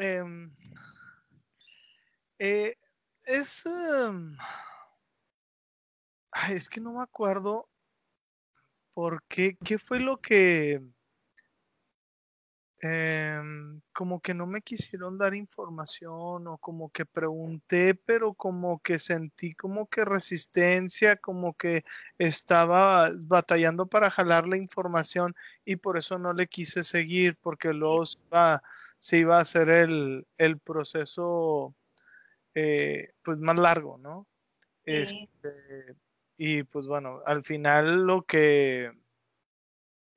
Em, eh, es... Em, es que no me acuerdo por qué, qué fue lo que Em, como que no me quisieron dar información o como que pregunté, pero como que sentí como que resistencia, como que estaba batallando para jalar la información y por eso no le quise seguir, porque luego se iba, a hacer el, proceso eh, pues más largo, ¿no? Este, y pues bueno, al final lo que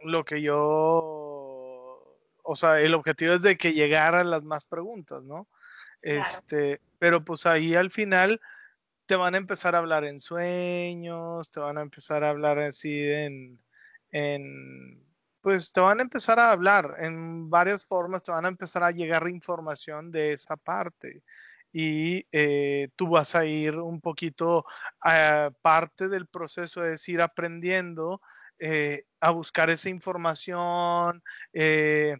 lo que yo o sea, el objetivo es de que llegaran las más preguntas, ¿no? Este, pero pues ahí al final te van a empezar a hablar en sueños, te van a empezar a hablar así en, en, pues te van a empezar a hablar en varias formas, te van a empezar a llegar información de esa parte y eh, tú vas a ir un poquito a parte del proceso es ir aprendiendo eh, a buscar esa información, eh,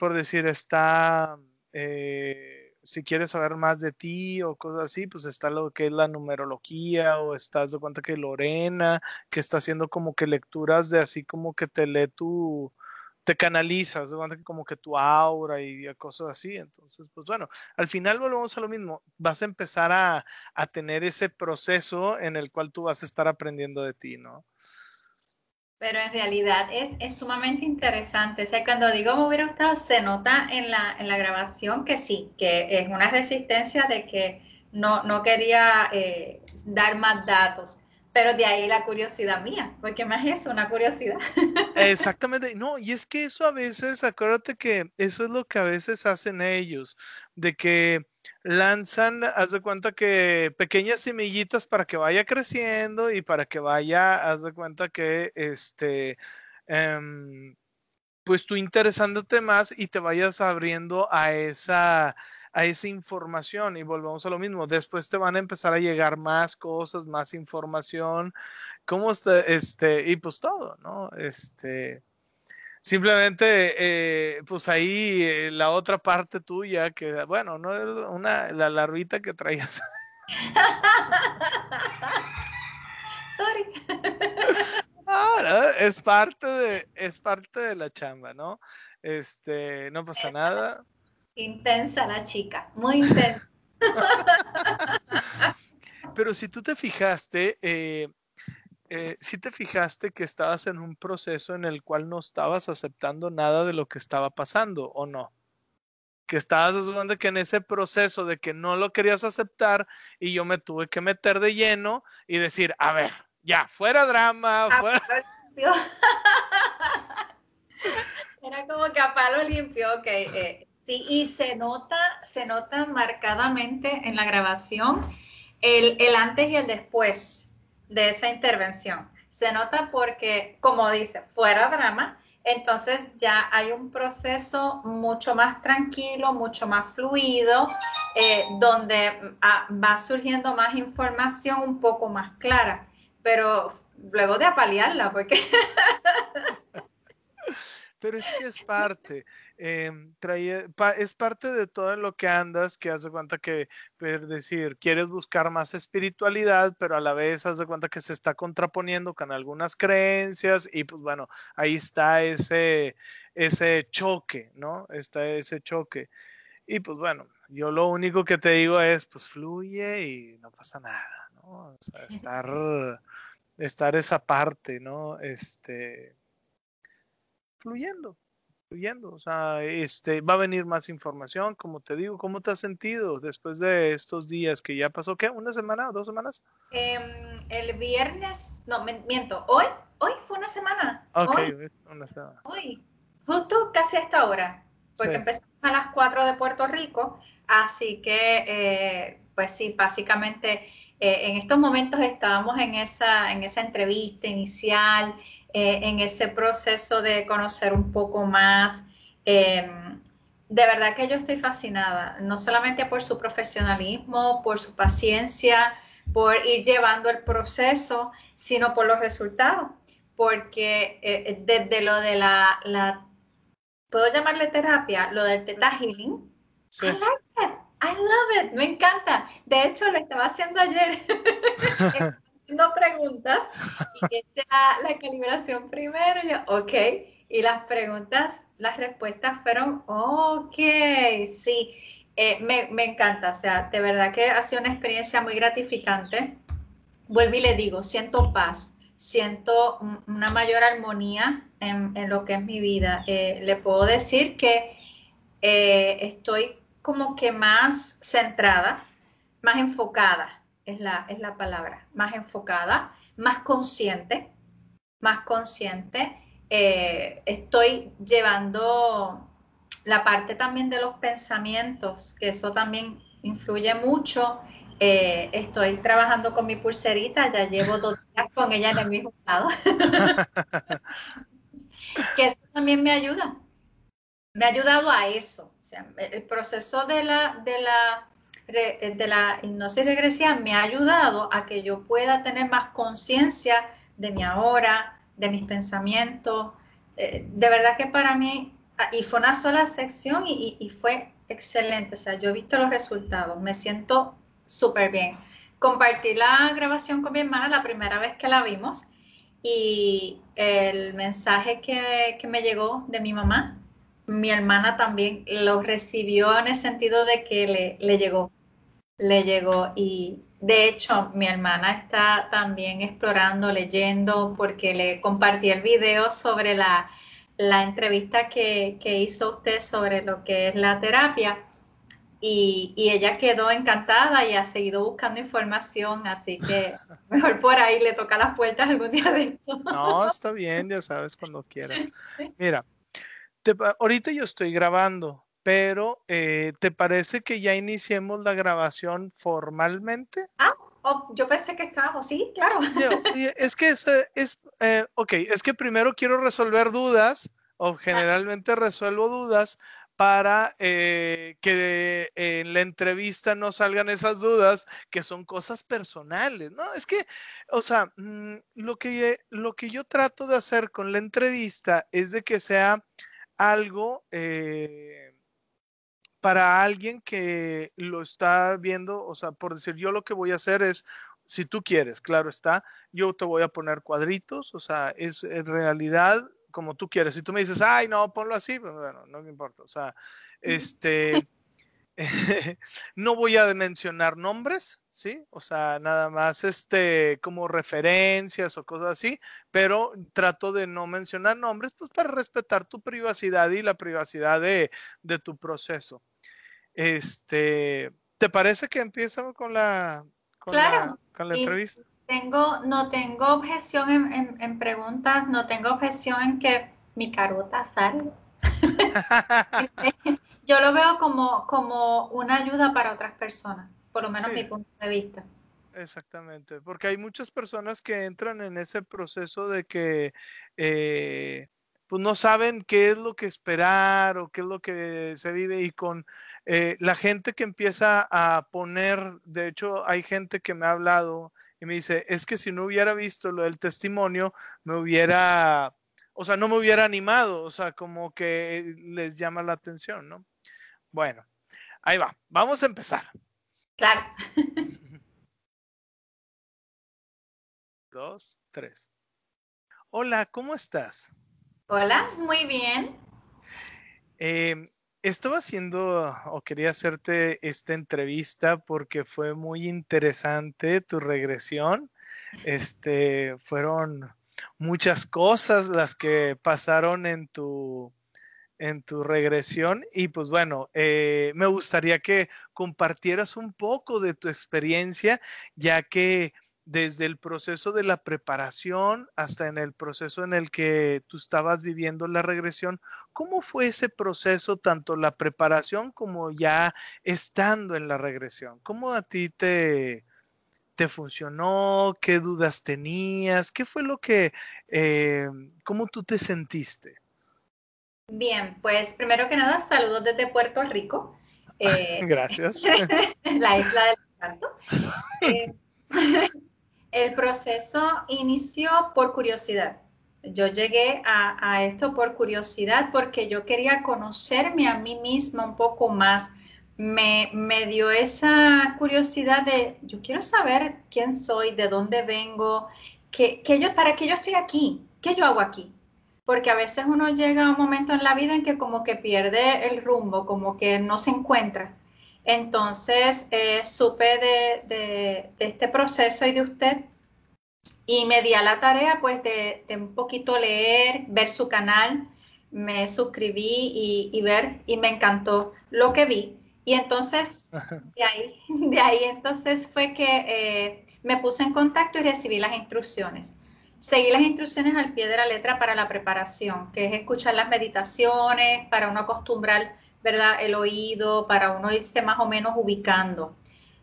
por decir, está, eh, si quieres saber más de ti o cosas así, pues está lo que es la numerología o estás de cuenta que Lorena, que está haciendo como que lecturas de así como que te lee tu, te canalizas, de cuenta que como que tu aura y cosas así. Entonces, pues bueno, al final volvemos a lo mismo. Vas a empezar a, a tener ese proceso en el cual tú vas a estar aprendiendo de ti, ¿no? Pero en realidad es, sumamente interesante. O sea, cuando digo me hubiera gustado, se nota en la, en la grabación que sí, que es una resistencia de que no, no quería eh, dar más datos. Pero de ahí la curiosidad mía, porque más es una curiosidad. Exactamente, no, y es que eso a veces, acuérdate que eso es lo que a veces hacen ellos, de que lanzan, haz de cuenta que pequeñas semillitas para que vaya creciendo y para que vaya, haz de cuenta que este, em, pues tú interesándote más y te vayas abriendo a esa, a esa información y volvemos a lo mismo. Después te van a empezar a llegar más cosas, más información, cómo está, este, y pues todo, ¿no? Este, Simplemente, eh, pues ahí eh, la otra parte tuya, que bueno, no es una, la larvita que traías. Sorry. Ahora, es parte de, es parte de la chamba, ¿no? Este, no pasa nada. Intensa la chica, muy intensa. Pero si tú te fijaste, eh, eh, si te fijaste que estabas en un proceso en el cual no estabas aceptando nada de lo que estaba pasando o no? Que estabas asumiendo que en ese proceso de que no lo querías aceptar y yo me tuve que meter de lleno y decir, a ver, ya, fuera drama, a fuera... Era como que a palo limpio, ok. Eh, sí, y se nota, se nota marcadamente en la grabación el, el antes y el después de esa intervención. Se nota porque, como dice, fuera drama, entonces ya hay un proceso mucho más tranquilo, mucho más fluido, eh, donde ah, va surgiendo más información un poco más clara, pero luego de apalearla, porque pero es que es parte, em, es parte de todo lo que andas, que haz de cuenta que, es decir, quieres buscar más espiritualidad, pero a la vez haz de cuenta que se está contraponiendo con algunas creencias y pues bueno, ahí está ese, ese choque, ¿no? Está ese choque. Y pues bueno, yo lo único que te digo es, pues fluye y no pasa nada, ¿no? O sea, estar, estar esa parte, ¿no? Este, fluyendo, fluyendo. O sea, este, va a venir más información, como te digo. ¿Cómo te has sentido después de estos días que ya pasó? ¿Qué? ¿Una semana o dos semanas? Em, el viernes, no, miento, hoy, hoy fue una semana. Ok, hoy, una semana. Hoy, justo casi a esta hora, porque empezamos a las 4 de Puerto Rico, así que, eh, pues sí, básicamente eh, en estos momentos estábamos en esa, en esa entrevista inicial, eh, en ese proceso de conocer un poco más. Em, de verdad que yo estoy fascinada, no solamente por su profesionalismo, por su paciencia, por ir llevando el proceso, sino por los resultados. Porque eh, desde lo de la, la, puedo llamarle terapia, lo del Theta Healing, I like it. I love it. Me encanta. De hecho, lo estaba haciendo ayer. haciendo preguntas y hice la, la, calibración primero. Y yo, ok. Y las preguntas, las respuestas fueron, ok, sí. Eh, me, me, encanta. O sea, de verdad que ha sido una experiencia muy gratificante. Vuelvo y le digo, siento paz siento una mayor armonía en, lo que es mi vida. Eh, le puedo decir que eh, estoy como que más centrada, más enfocada, es la, es la palabra, más enfocada, más consciente, más consciente. Eh, estoy llevando la parte también de los pensamientos, que eso también influye mucho eh, estoy trabajando con mi pulserita, ya llevo dos días con ella en el mismo lado. que eso también me ayuda. Me ha ayudado a eso. El proceso de la, de la, de la hipnosis regresiva me ha ayudado a que yo pueda tener más conciencia de mi ahora, de mis pensamientos. Eh, de verdad que para mí, ah, y fue una sola sección y, fue excelente. O sea, yo he visto los resultados. Me siento súper bien. Compartí la grabación con mi hermana la primera vez que la vimos y el mensaje que, me llegó de mi mamá, mi hermana también lo recibió en el sentido de que le, le llegó, le llegó y de hecho mi hermana está también explorando, leyendo, porque le compartí el video sobre la, la entrevista que, que hizo usted sobre lo que es la terapia y, ella quedó encantada y ha seguido buscando información, así que mejor por ahí le toca las puertas algún día de esto. No, está bien, ya sabes cuando quieras. Mira, ahorita yo estoy grabando, pero eh, ¿te parece que ya iniciemos la grabación formalmente? Ah, oh, yo pensé que estábamos, sí, claro. es que es, es eh, ok, es que primero quiero resolver dudas, o generalmente resuelvo dudas para eh, que en la entrevista no salgan esas dudas que son cosas personales, ¿no? Es que, o sea, mm, lo que, lo que yo trato de hacer con la entrevista es de que sea algo eh, para alguien que lo está viendo, o sea, por decir, yo lo que voy a hacer es si tú quieres, claro está, yo te voy a poner cuadritos, o sea, es en realidad como tú quieres. Si tú me dices, ay, no, ponlo así, pues bueno, no me importa. O sea, este, no voy a mencionar nombres, ¿sí? O sea, nada más este, como referencias o cosas así, pero trato de no mencionar nombres, pues para respetar tu privacidad y la privacidad de, tu proceso. Este, ¿te parece que empieza con la, con la, con la entrevista? tengo, no tengo objeción en, preguntas, no tengo objeción en que mi carota salga. Yo lo veo como, como una ayuda para otras personas, por lo menos mi punto de vista. Exactamente, porque hay muchas personas que entran en ese proceso de que eh, pues no saben qué es lo que esperar o qué es lo que se vive y con eh, la gente que empieza a poner, de hecho hay gente que me ha hablado y me dice, es que si no hubiera visto lo del testimonio, me hubiera, o sea, no me hubiera animado, o sea, como que les llama la atención, ¿no? Bueno, ahí va, vamos a empezar. Claro. Dos, tres. Hola, ¿cómo estás? Hola, muy bien. Eh, estaba haciendo o quería hacerte esta entrevista porque fue muy interesante tu regresión. Este, fueron muchas cosas las que pasaron en tu, en tu regresión y pues bueno, eh, me gustaría que compartieras un poco de tu experiencia, ya que desde el proceso de la preparación hasta en el proceso en el que tú estabas viviendo la regresión, ¿cómo fue ese proceso, tanto la preparación como ya estando en la regresión? ¿Cómo a ti te, te funcionó? ¿Qué dudas tenías? ¿Qué fue lo que, eh, cómo tú te sentiste? Bien, pues primero que nada, saludos desde Puerto Rico. Eh, Gracias. la isla del canto. Eh, el proceso inició por curiosidad. Yo llegué a, esto por curiosidad porque yo quería conocerme a mí misma un poco más me, me, dio esa curiosidad de, yo quiero saber quién soy, de dónde vengo, qué, qué yo, para qué yo estoy aquí, qué yo hago aquí. Porque a veces uno llega a un momento en la vida en que como que pierde el rumbo, como que no se encuentra. Entonces, eh, supe de, de, de, este proceso y de usted y me di a la tarea pues de, de un poquito leer, ver su canal, me suscribí y, y, ver y me encantó lo que vi. Y entonces, de ahí, de ahí entonces fue que eh, me puse en contacto y recibí las instrucciones. Seguí las instrucciones al pie de la letra para la preparación, que es escuchar las meditaciones, para uno acostumbrar, ¿verdad?, el oído, para uno irse más o menos ubicando.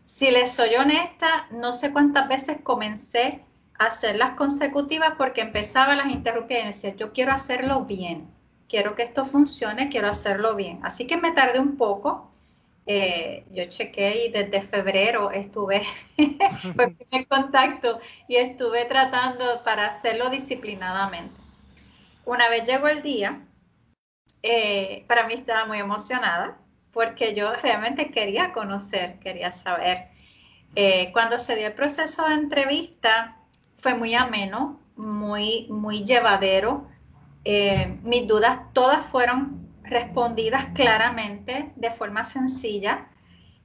Si les soy honesta, no sé cuántas veces comencé a hacerlas consecutivas porque empezaba, las interrumpía y decía, yo quiero hacerlo bien, quiero que esto funcione, quiero hacerlo bien. Así que me tardé un poco, eh, yo chequé y desde febrero estuve en contacto y estuve tratando para hacerlo disciplinadamente. Una vez llegó el día, eh, para mí estaba muy emocionada porque yo realmente quería conocer, quería saber. Eh, cuando se dio el proceso de entrevista, fue muy ameno, muy, muy llevadero. Eh, mis dudas todas fueron respondidas claramente, de forma sencilla,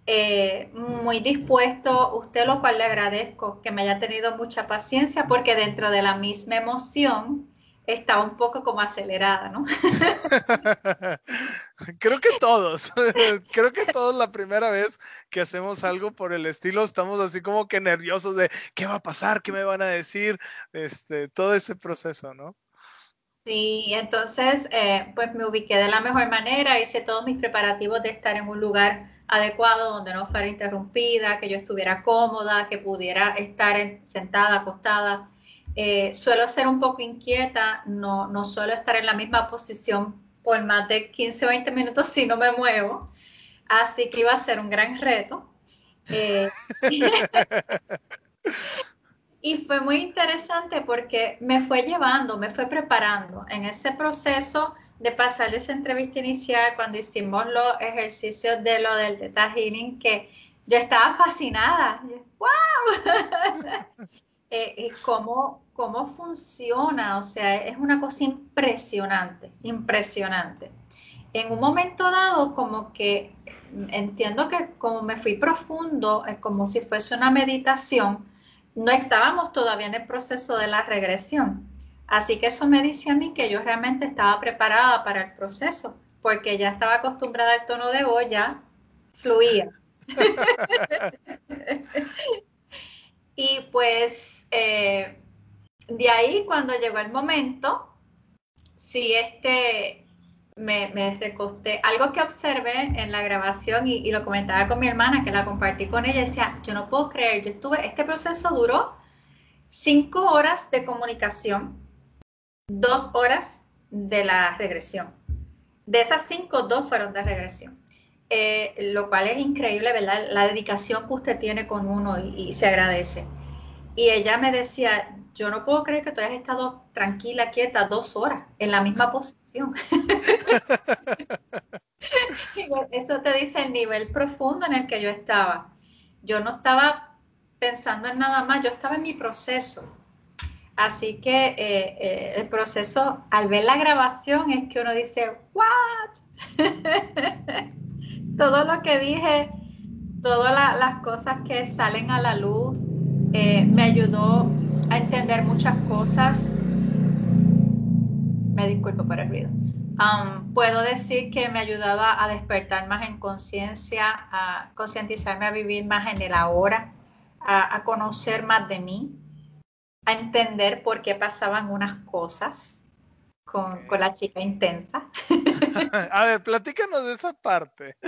eh, muy dispuesto, usted lo cual le agradezco que me haya tenido mucha paciencia porque dentro de la misma emoción estaba un poco como acelerada, ¿no? creo que todos, creo que todos la primera vez que hacemos algo por el estilo estamos así como que nerviosos de qué va a pasar, qué me van a decir, este, todo ese proceso, ¿no? Sí, entonces eh, pues me ubiqué de la mejor manera, hice todos mis preparativos de estar en un lugar adecuado donde no fuera interrumpida, que yo estuviera cómoda, que pudiera estar sentada, acostada. Eh, suelo ser un poco inquieta, no, no suelo estar en la misma posición por más de 15 o 20 minutos si no me muevo, así que iba a ser un gran reto. Eh, Y fue muy interesante porque me fue llevando, me fue preparando en ese proceso de pasar esa entrevista inicial cuando hicimos los ejercicios de lo del Theta Healing, que yo estaba fascinada. ¡Wow! eh, cómo, ¿Cómo funciona? O sea, es una cosa impresionante, impresionante. En un momento dado, como que entiendo que como me fui profundo, como si fuese una meditación, no estábamos todavía en el proceso de la regresión. Así que eso me dice a mí que yo realmente estaba preparada para el proceso, porque ya estaba acostumbrada al tono de voz, ya fluía. y pues eh, de ahí cuando llegó el momento, si este, me, me, recosté. Algo que observé en la grabación y, y, lo comentaba con mi hermana, que la compartí con ella, decía, yo no puedo creer, yo estuve, este proceso duró cinco horas de comunicación, dos horas de la regresión. De esas cinco, dos fueron de regresión. Eh, lo cual es increíble, ¿verdad? La dedicación que usted tiene con uno y, y se agradece. Y ella me decía, yo no puedo creer que tú hayas estado tranquila, quieta, dos horas en la misma posición. Eso te dice el nivel profundo en el que yo estaba. Yo no estaba pensando en nada más, yo estaba en mi proceso. Así que eh, eh, el proceso, al ver la grabación, es que uno dice, ¿what? Todo lo que dije, todas la, las cosas que salen a la luz, eh, me ayudó a entender muchas cosas. Me disculpo por el ruido. Um, puedo decir que me ayudaba a despertar más en conciencia, a concientizarme a vivir más en el ahora, a, a, conocer más de mí, a entender por qué pasaban unas cosas con, con la chica intensa. a ver, platícanos de esa parte.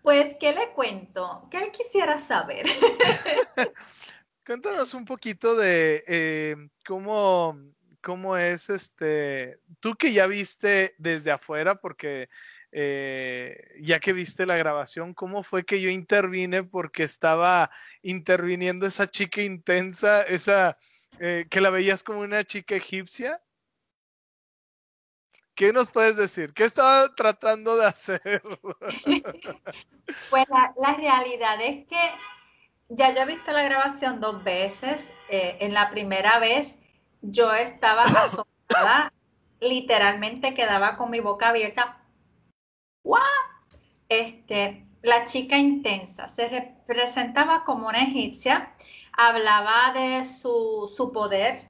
Pues, ¿qué le cuento? ¿Qué él quisiera saber? Cuéntanos un poquito de eh, cómo, cómo es este, tú que ya viste desde afuera, porque eh, ya que viste la grabación, ¿cómo fue que yo intervine? Porque estaba interviniendo esa chica intensa, esa eh, que la veías como una chica egipcia. ¿Qué nos puedes decir? ¿Qué estaba tratando de hacer? pues la, realidad es que ya yo he visto la grabación dos veces. Eh, en la primera vez yo estaba asombrada, literalmente quedaba con mi boca abierta. ¡Wow! Este, la chica intensa se representaba como una egipcia, hablaba de su, poder,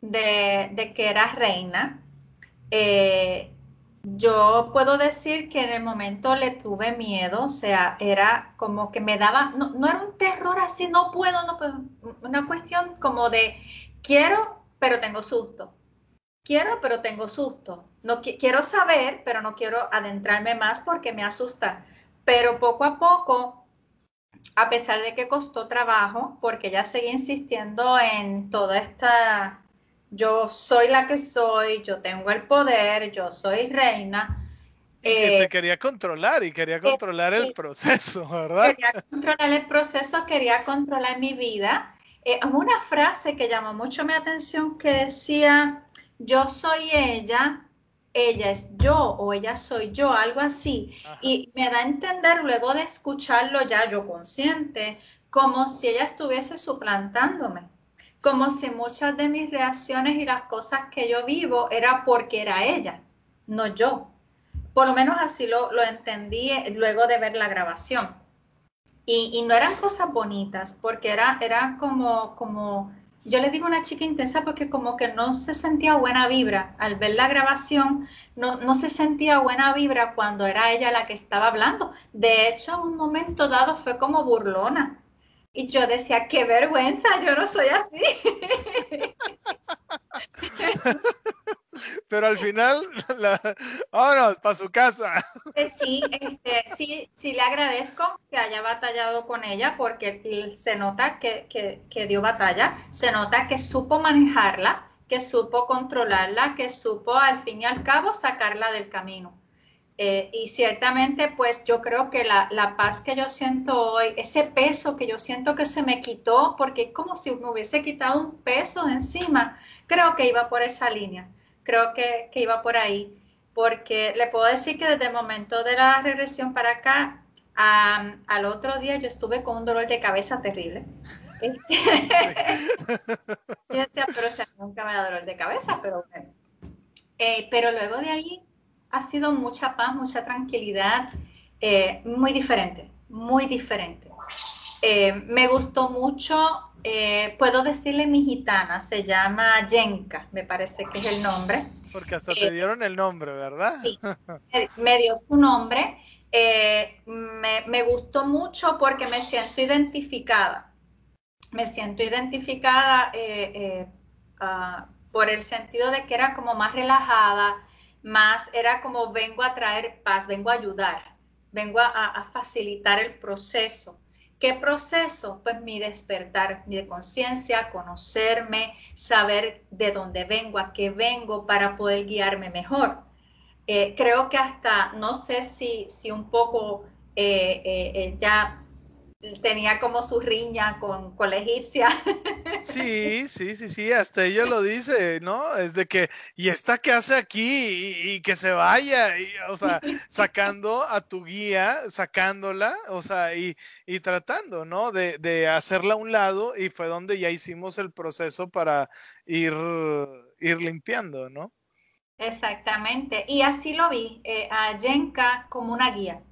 de, que era reina. Eh, yo puedo decir que en el momento le tuve miedo, o sea, era como que me daba, no, no era un terror así, no puedo, no puedo, una cuestión como de quiero, pero tengo susto. Quiero, pero tengo susto. No quiero saber, pero no quiero adentrarme más porque me asusta. Pero poco a poco, a pesar de que costó trabajo, porque ella seguía insistiendo en toda esta, yo soy la que soy, yo tengo el poder, yo soy reina. Y te eh, quería controlar y quería controlar el proceso, ¿verdad? Quería controlar el proceso, quería controlar mi vida. Eh, una frase que llamó mucho mi atención que decía, yo soy ella, ella es yo o ella soy yo, algo así. Y me da a entender luego de escucharlo ya yo consciente, como si ella estuviese suplantándome, como si muchas de mis reacciones y las cosas que yo vivo era porque era ella, no yo. Por lo menos así lo, lo entendí luego de ver la grabación. Y, y, no eran cosas bonitas, porque era, era como, como yo le digo una chica intensa porque como que no se sentía buena vibra. Al ver la grabación, no, no, se sentía buena vibra cuando era ella la que estaba hablando. De hecho, en un momento dado fue como burlona. Y yo decía, qué vergüenza, yo no soy así. pero al final, la... vámonos para su casa. Eh, sí, este, sí, sí le agradezco que haya batallado con ella porque se nota que, que, dio batalla, se nota que supo manejarla, que supo controlarla, que supo al fin y al cabo sacarla del camino. Eh, y ciertamente, pues yo creo que la, la, paz que yo siento hoy, ese peso que yo siento que se me quitó, porque es como si me hubiese quitado un peso de encima, creo que iba por esa línea creo que, iba por ahí, porque le puedo decir que desde el momento de la regresión para acá, al otro día yo estuve con un dolor de cabeza terrible. decía, pero nunca me da dolor de cabeza, pero bueno. Eh, pero luego de ahí ha sido mucha paz, mucha tranquilidad, eh, muy diferente, muy diferente. Eh, me gustó mucho eh, puedo decirle mi gitana, se llama Yenka, me parece que es el nombre. Porque hasta te dieron el nombre, ¿verdad? Sí, me dio su nombre. Me, gustó mucho porque me siento identificada. Me siento identificada ah, por el sentido de que era como más relajada, más era como vengo a traer paz, vengo a ayudar, vengo a facilitar el proceso. ¿Qué proceso? Pues mi despertar de conciencia, conocerme, saber de dónde vengo, a qué vengo para poder guiarme mejor. Eh, creo que hasta, no sé si, si un poco eh, eh, ya tenía como su riña con, con la egipcia. Sí, sí, sí, sí, hasta ella lo dice, ¿no? Es de que, ¿y esta qué hace aquí? Y, que se vaya, y, o sea, sacando a tu guía, sacándola, o sea, y, y tratando, ¿no? De, de, hacerla a un lado, y fue donde ya hicimos el proceso para ir, ir limpiando, ¿no? Exactamente, y así lo vi, eh, a Yenka como una guía,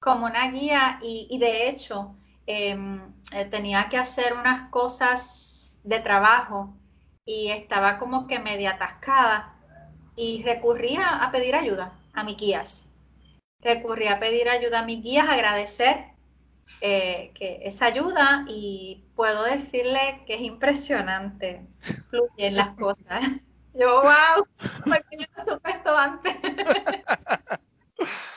como una guía, y, y de hecho, eh, tenía que hacer unas cosas de trabajo y estaba como que media atascada y recurría a pedir ayuda a mis guías. Recurría a pedir ayuda a mis guías, agradecer eh, que esa ayuda y puedo decirle que es impresionante, fluyen las cosas. Yo, wow, porque yo no supe esto antes.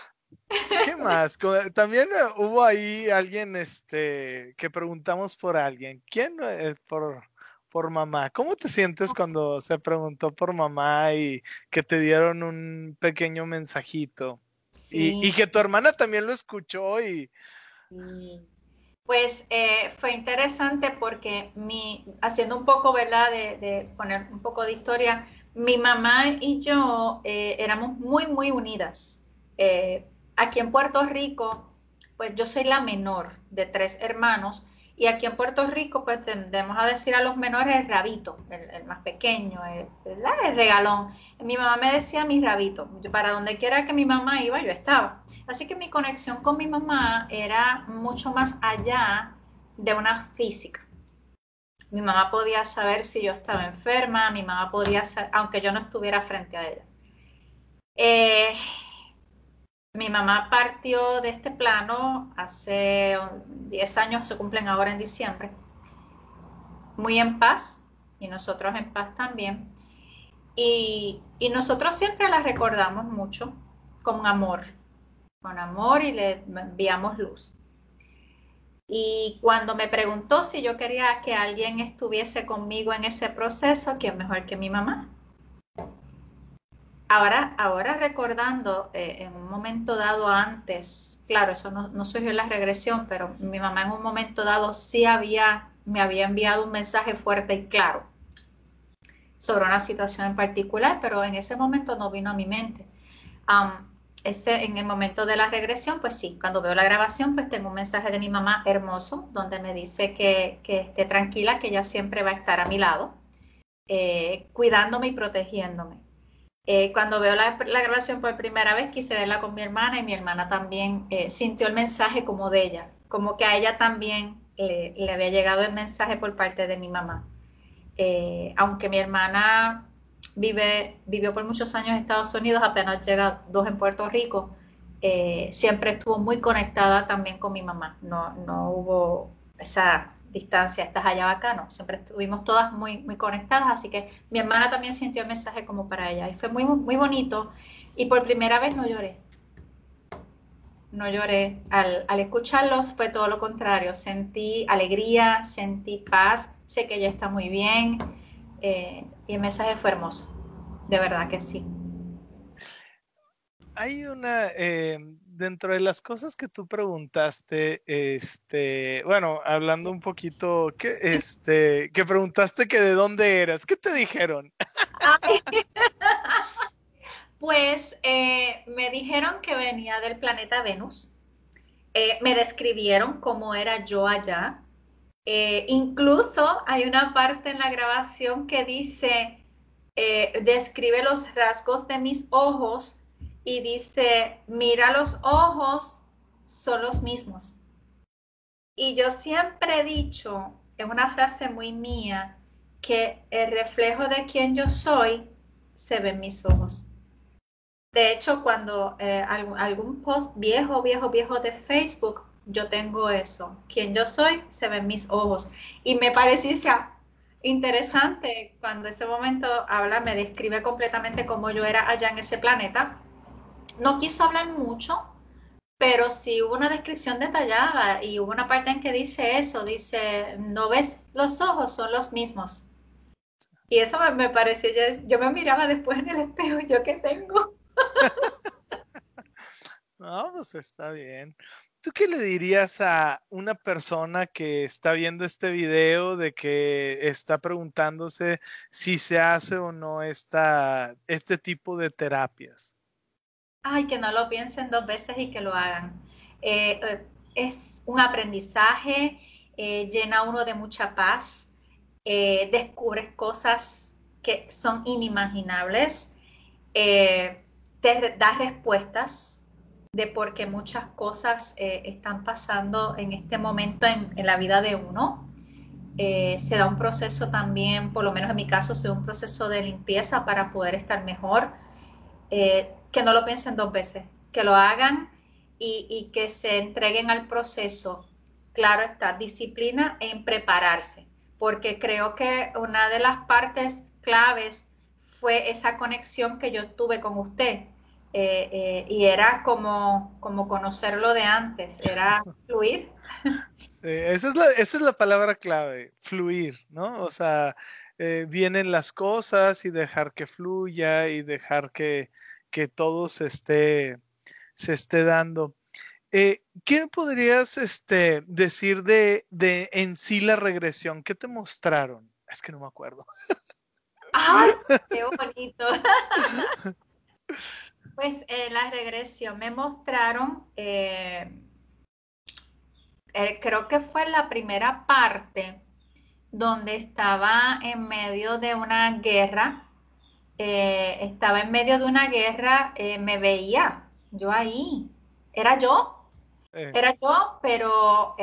¿Qué más? También eh, hubo ahí alguien este, que preguntamos por alguien. ¿Quién es por, por mamá? ¿Cómo te sientes cuando se preguntó por mamá y que te dieron un pequeño mensajito? Y, que tu hermana también lo escuchó y... Pues eh, fue interesante porque mi, haciendo un poco, ¿verdad? De, de, poner un poco de historia, mi mamá y yo eh, éramos muy, muy unidas. Eh, aquí en Puerto Rico, pues yo soy la menor de tres hermanos y aquí en Puerto Rico, pues tendemos a decir a los menores el rabito, el, más pequeño, el, el, regalón. Mi mamá me decía mi rabito. Para donde quiera que mi mamá iba, yo estaba. Así que mi conexión con mi mamá era mucho más allá de una física. Mi mamá podía saber si yo estaba enferma, mi mamá podía saber, aunque yo no estuviera frente a ella. Eh, mi mamá partió de este plano hace 10 años, se cumplen ahora en diciembre, muy en paz y nosotros en paz también. Y, nosotros siempre la recordamos mucho con amor, con amor y le enviamos luz. Y cuando me preguntó si yo quería que alguien estuviese conmigo en ese proceso, ¿quién mejor que mi mamá? Ahora, ahora recordando, eh, en un momento dado antes, claro, eso no, surgió en la regresión, pero mi mamá en un momento dado sí había, me había enviado un mensaje fuerte y claro sobre una situación en particular, pero en ese momento no vino a mi mente. ese, en el momento de la regresión, pues sí, cuando veo la grabación, pues tengo un mensaje de mi mamá hermoso, donde me dice que, que esté tranquila, que ella siempre va a estar a mi lado, eh, cuidándome y protegiéndome. Eh, cuando veo la, grabación por primera vez, quise verla con mi hermana y mi hermana también eh, sintió el mensaje como de ella, como que a ella también le había llegado el mensaje por parte de mi mamá. Eh, aunque mi hermana vive, vivió por muchos años en Estados Unidos, apenas llega dos en Puerto Rico, siempre estuvo muy conectada también con mi mamá. No, no hubo esa distancia, estás allá bacano. Siempre estuvimos todas muy, muy conectadas, así que mi hermana también sintió el mensaje como para ella y fue muy, muy bonito y por primera vez no lloré. No lloré. Al, al escucharlos fue todo lo contrario. Sentí alegría, sentí paz, sé que ella está muy bien eh, y el mensaje fue hermoso. De verdad que sí. Hay una, eh, dentro de las cosas que tú preguntaste, este, bueno, hablando un poquito, que, este, que preguntaste que de dónde eras, ¿qué te dijeron? pues eh, me dijeron que venía del planeta Venus, eh, me describieron cómo era yo allá, incluso hay una parte en la grabación que dice, describe los rasgos de mis ojos y dice, mira los ojos, son los mismos. Y yo siempre he dicho, es una frase muy mía, que el reflejo de quien yo soy se ve en mis ojos. De hecho, cuando eh, algún, post viejo, viejo, viejo de Facebook, yo tengo eso. Quien yo soy se ve en mis ojos. Y me parecía interesante cuando ese momento habla, me describe completamente cómo yo era allá en ese planeta no quiso hablar mucho, pero sí hubo una descripción detallada y hubo una parte en que dice eso, dice, no ves los ojos, son los mismos. Y eso me, pareció, yo, me miraba después en el espejo, ¿yo qué tengo? no, pues está bien. ¿Tú qué le dirías a una persona que está viendo este video de que está preguntándose si se hace o no esta, este tipo de terapias? Ay, que no lo piensen dos veces y que lo hagan. Eh, eh, es un aprendizaje, eh, llena uno de mucha paz, descubres cosas que son inimaginables, te da respuestas de por qué muchas cosas están pasando en este momento en, en la vida de uno. se da un proceso también, por lo menos en mi caso, se da un proceso de limpieza para poder estar mejor que no lo piensen dos veces, que lo hagan y, que se entreguen al proceso. Claro está, disciplina en prepararse, porque creo que una de las partes claves fue esa conexión que yo tuve con usted. Eh, eh, y era como, como conocerlo de antes, era fluir. Sí, esa es, la, esa es la palabra clave, fluir, ¿no? O sea, eh, vienen las cosas y dejar que fluya y dejar que, que todo se esté, se esté dando. Eh, ¿Qué podrías este, decir de, de en sí la regresión? ¿Qué te mostraron? Es que no me acuerdo. ¡Ay, qué bonito! pues en la regresión me mostraron, eh, eh, creo que fue la primera parte donde estaba en medio de una guerra, eh, estaba en medio de una guerra, me veía, yo ahí, era yo, era yo, pero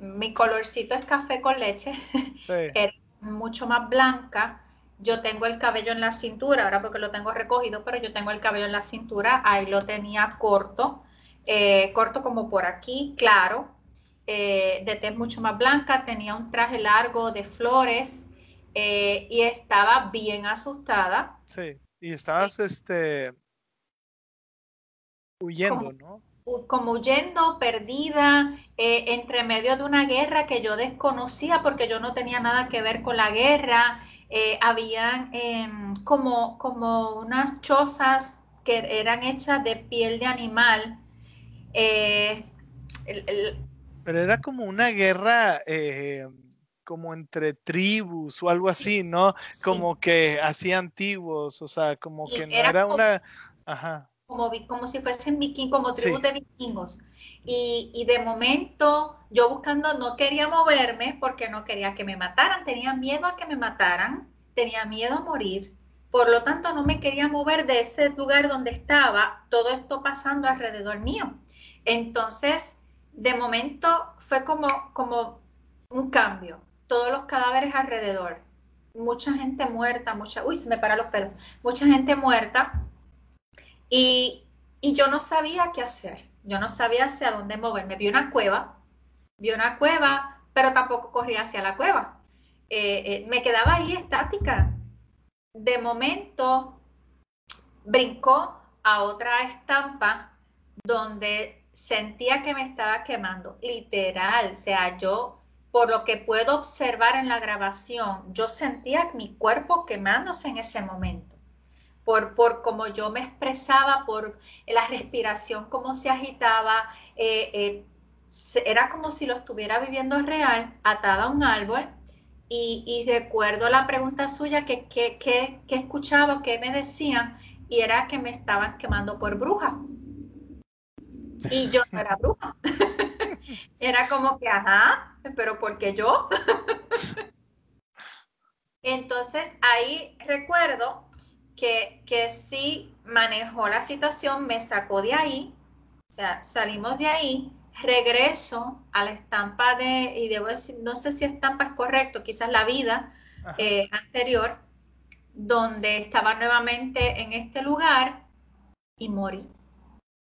mi colorcito es café con leche, era mucho más blanca. Yo tengo el cabello en la cintura, ahora porque lo tengo recogido, pero yo tengo el cabello en la cintura, ahí lo tenía corto, eh, corto como por aquí, claro, eh, de tez mucho más blanca, tenía un traje largo de flores eh, y estaba bien asustada. Sí, y estabas este huyendo, ¿no? como huyendo, perdida, entre medio de una guerra que yo desconocía porque yo no tenía nada que ver con la guerra. Eh, habían em, como, como unas chozas que eran hechas de piel de animal. Eh, Pero era como una guerra eh, como entre tribus o algo así, ¿no? Como que así antiguos, o sea, como que no era, una... Ajá. Como, como si fuesen vikingos, como tribus de vikingos. Y, de momento yo buscando no quería moverme porque no quería que me mataran, tenía miedo a que me mataran, tenía miedo a morir, por lo tanto no me quería mover de ese lugar donde estaba todo esto pasando alrededor mío. Entonces, de momento fue como, como un cambio, todos los cadáveres alrededor, mucha gente muerta, mucha, uy, se me para los pelos, mucha gente muerta y, y yo no sabía qué hacer yo no sabía hacia dónde moverme. Vi una cueva, vi una cueva, pero tampoco corría hacia la cueva. Eh, eh, me quedaba ahí estática. De momento brincó a otra estampa donde sentía que me estaba quemando, literal, o sea, yo, por lo que puedo observar en la grabación, yo sentía mi cuerpo quemándose en ese momento por, por cómo yo me expresaba, por la respiración, cómo se agitaba. Eh, eh, era como si lo estuviera viviendo real, atada a un árbol. Y, recuerdo la pregunta suya que, que, que, que, escuchaba, que me decían, y era que me estaban quemando por bruja. Y yo no era bruja. era como que, ajá, pero ¿por qué yo? Entonces ahí recuerdo que, que sí manejó la situación, me sacó de ahí, o sea, salimos de ahí, regreso a la estampa de, y debo decir, no sé si estampa es correcto, quizás la vida eh, anterior, donde estaba nuevamente en este lugar y morí.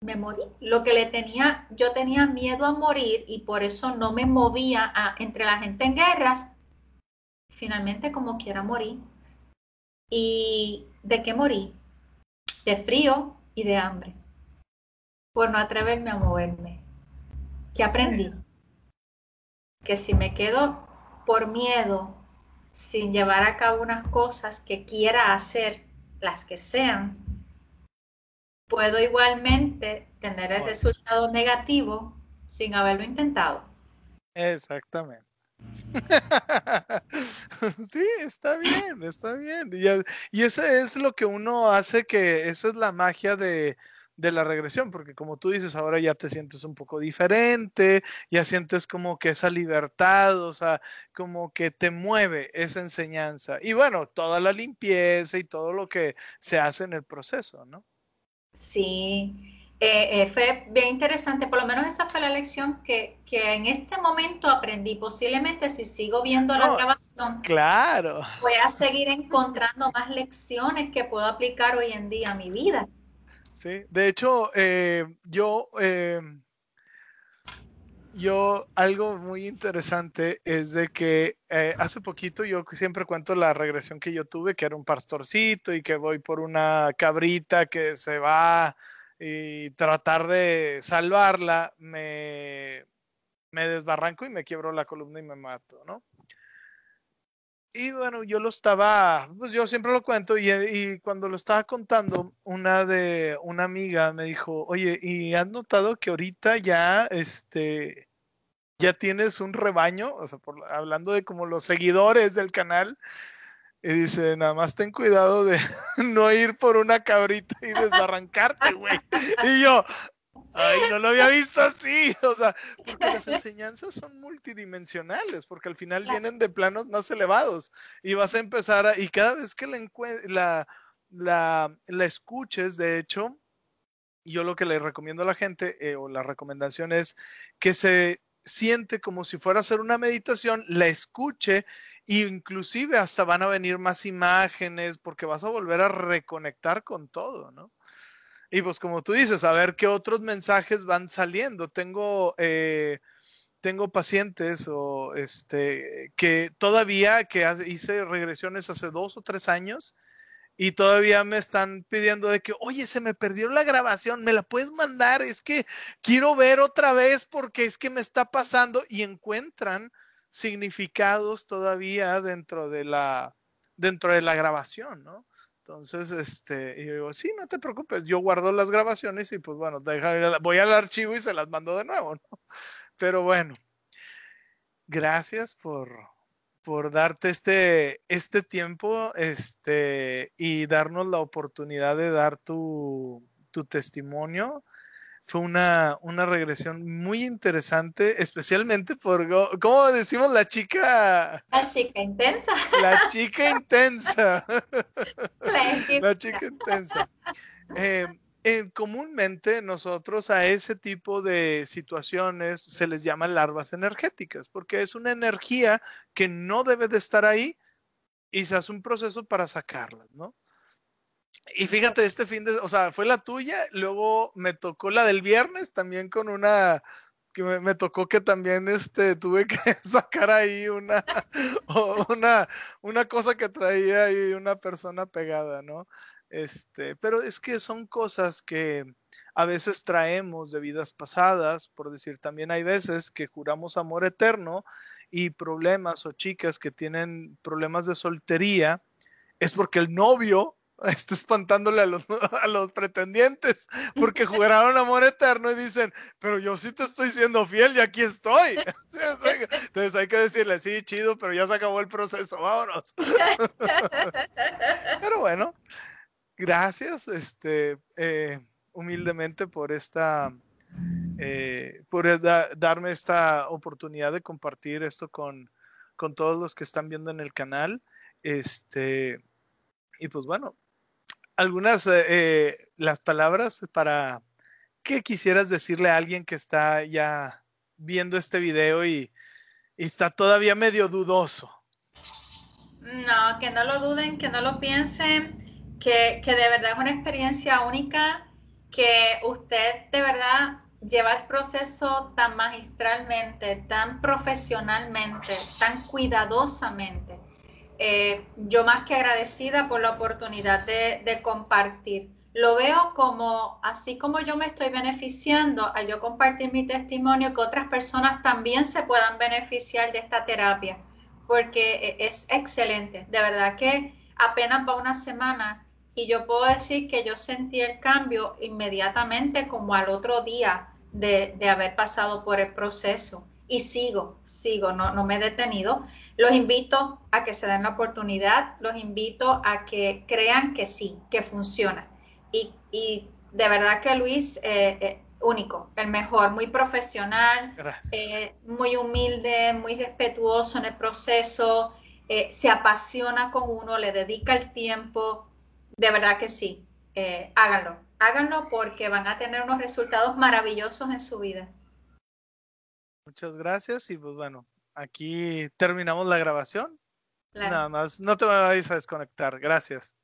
Me morí. Lo que le tenía, yo tenía miedo a morir y por eso no me movía entre la gente en guerras. Finalmente, como quiera, morí. Y ¿De qué morí? De frío y de hambre, por no atreverme a moverme. ¿Qué aprendí? Que si me quedo por miedo, sin llevar a cabo unas cosas que quiera hacer, las que sean, puedo igualmente tener el resultado negativo sin haberlo intentado. Exactamente. sí, está bien, está bien. Y, y eso es lo que uno hace que, esa es la magia de, de la regresión, porque como tú dices, ahora ya te sientes un poco diferente, ya sientes como que esa libertad, o sea, como que te mueve esa enseñanza. Y bueno, toda la limpieza y todo lo que se hace en el proceso, ¿no? Sí, eh, eh, fue bien interesante, por lo menos esa fue la lección que, en este momento aprendí. Posiblemente si sigo viendo la grabación, claro. voy a seguir encontrando más lecciones que puedo aplicar hoy en día a mi vida. Sí, de hecho, eh, yo, yo, algo muy interesante es de que hace poquito yo siempre cuento la regresión que yo tuve, que era un pastorcito y que voy por una cabrita que se va y tratar de salvarla, me, me desbarranco y me quiebro la columna y me mato, ¿no? Y bueno, yo lo estaba, pues yo siempre lo cuento y, y, cuando lo estaba contando, una de una amiga me dijo, oye, ¿y has notado que ahorita ya, este, ya tienes un rebaño? O sea, por, hablando de como los seguidores del canal, Y dice, nada más ten cuidado de no ir por una cabrita y desarrancarte, güey. Y yo, ay, no lo había visto así. O sea, porque las enseñanzas son multidimensionales, porque al final vienen de planos más elevados. Y vas a empezar a, y cada vez que la, la, la, la escuches, de hecho, yo lo que le recomiendo a la gente, eh, o la recomendación es que se siente como si fuera a hacer una meditación, la escuche e inclusive hasta van a venir más imágenes porque vas a volver a reconectar con todo, ¿no? Y pues como tú dices, a ver qué otros mensajes van saliendo. Tengo, eh, tengo pacientes o este, que todavía que hice regresiones hace dos o tres años y todavía me están pidiendo de que, oye, se me perdió la grabación, me la puedes mandar, es que quiero ver otra vez porque es que me está pasando y encuentran significados todavía dentro de la, dentro de la grabación, ¿no? Entonces, este, y yo digo, sí, no te preocupes, yo guardo las grabaciones y pues bueno, voy al archivo y se las mando de nuevo, ¿no? Pero bueno, gracias por, por darte este, este tiempo este, y darnos la oportunidad de dar tu, tu testimonio. Fue una, una, regresión muy interesante, especialmente por, ¿cómo decimos la chica? La chica intensa. La chica intensa. La, chica intensa. Eh, eh, comúnmente nosotros a ese tipo de situaciones se les llama larvas energéticas, porque es una energía que no debe de estar ahí y se hace un proceso para sacarlas, ¿no? Y fíjate, este fin de, o sea, fue la tuya, luego me tocó la del viernes también con una, que me, tocó que también este, tuve que sacar ahí una, una, una cosa que traía ahí una persona pegada, ¿no? Este, pero es que son cosas que a veces traemos de vidas pasadas, por decir, también hay veces que juramos amor eterno y problemas o chicas que tienen problemas de soltería, es porque el novio está espantándole a los, a los pretendientes porque juraron amor eterno y dicen, pero yo sí te estoy siendo fiel y aquí estoy. Entonces hay que decirle, sí, chido, pero ya se acabó el proceso, vámonos. Pero bueno, gracias, este, eh, humildemente por esta, eh, por darme esta oportunidad de compartir esto con, con todos los que están viendo en el canal. Este, y pues bueno, algunas, eh, las palabras para qué quisieras decirle a alguien que está ya viendo este video y, y está todavía medio dudoso. No, que no lo duden, que no lo piensen que, de verdad es una experiencia única, que usted de verdad lleva el proceso tan magistralmente, tan profesionalmente, tan cuidadosamente. Eh, yo más que agradecida por la oportunidad de, de, compartir. Lo veo como, así como yo me estoy beneficiando al yo compartir mi testimonio, que otras personas también se puedan beneficiar de esta terapia, porque e, es excelente. De verdad que apenas va una semana y yo puedo decir que yo sentí el cambio inmediatamente como al otro día de, haber pasado por el proceso. Y sigo, sigo, no, no me he detenido. Los invito a que se den la oportunidad, los invito a que crean que sí, que funciona. Y, de verdad que Luis, eh, eh, único, el mejor, muy profesional, eh, muy humilde, muy respetuoso en el proceso, se apasiona con uno, le dedica el tiempo, de verdad que sí, eh, háganlo, háganlo porque van a tener unos resultados maravillosos en su vida. Muchas gracias y pues bueno, aquí terminamos la grabación. Nada más, no te vayas a desconectar. Gracias.